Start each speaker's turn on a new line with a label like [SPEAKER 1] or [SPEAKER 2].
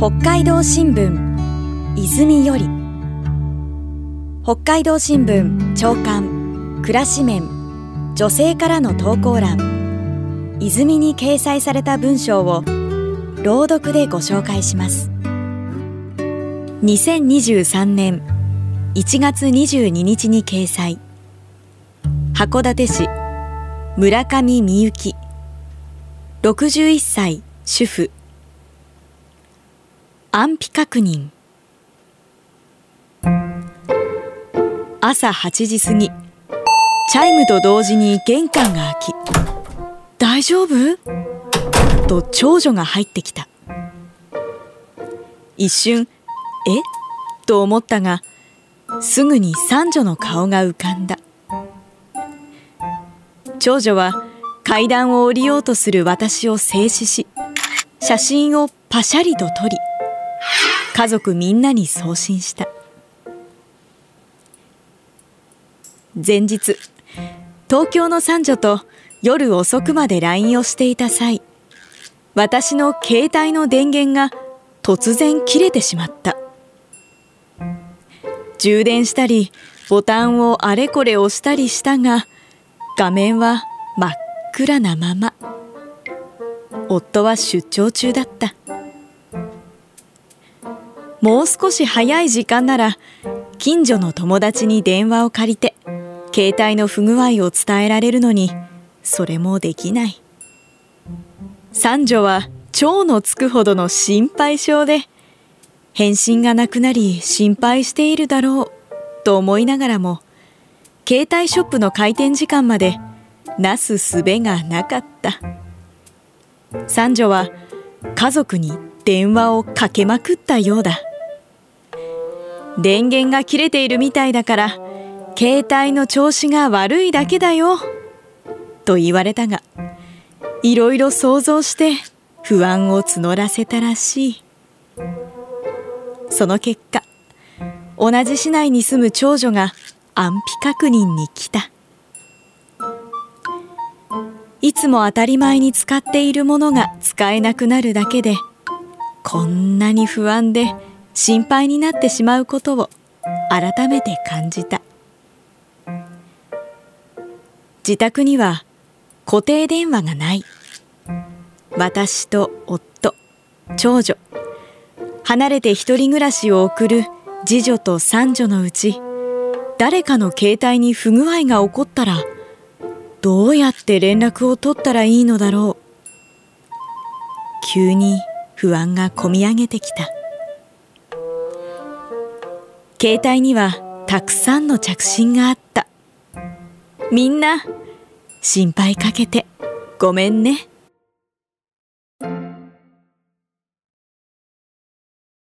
[SPEAKER 1] 北海道新聞泉より。北海道新聞長官暮らし面女性からの投稿欄。泉に掲載された文章を朗読でご紹介します。2023年1月22日に掲載。函館市村上美幸。61歳主婦。安否確認。朝8時過ぎ。チャイムと同時に玄関が開き「大丈夫?」と長女が入ってきた。一瞬「え？と思ったがすぐに三女の顔が浮かんだ。長女は階段を降りようとする私を静止し写真をパシャリと撮り家族みんなに送信した。前日東京の三女と夜遅くまで LINE をしていた際私の携帯の電源が突然切れてしまった。充電したりボタンをあれこれ押したりしたが画面は真っ暗なまま。夫は出張中だった。もう少し早い時間なら近所の友達に電話を借りて携帯の不具合を伝えられるのにそれもできない。三女は蝶のつくほどの心配性で返信がなくなり心配しているだろうと思いながらも携帯ショップの開店時間までなすすべがなかった。三女は家族に電話をかけまくったようだ。電源が切れているみたいだから携帯の調子が悪いだけだよと言われたがいろいろ想像して不安を募らせたらしい。その結果同じ市内に住む長女が安否確認に来た。いつも当たり前に使っているものが使えなくなるだけでこんなに不安で心配になってしまうことを改めて感じた。自宅には固定電話がない。私と夫長女。離れて一人暮らしを送る次女と三女のうち誰かの携帯に不具合が起こったらどうやって連絡を取ったらいいのだろう。急に不安がこみ上げてきた。携帯にはたくさんの着信があった。みんな心配かけてごめんね。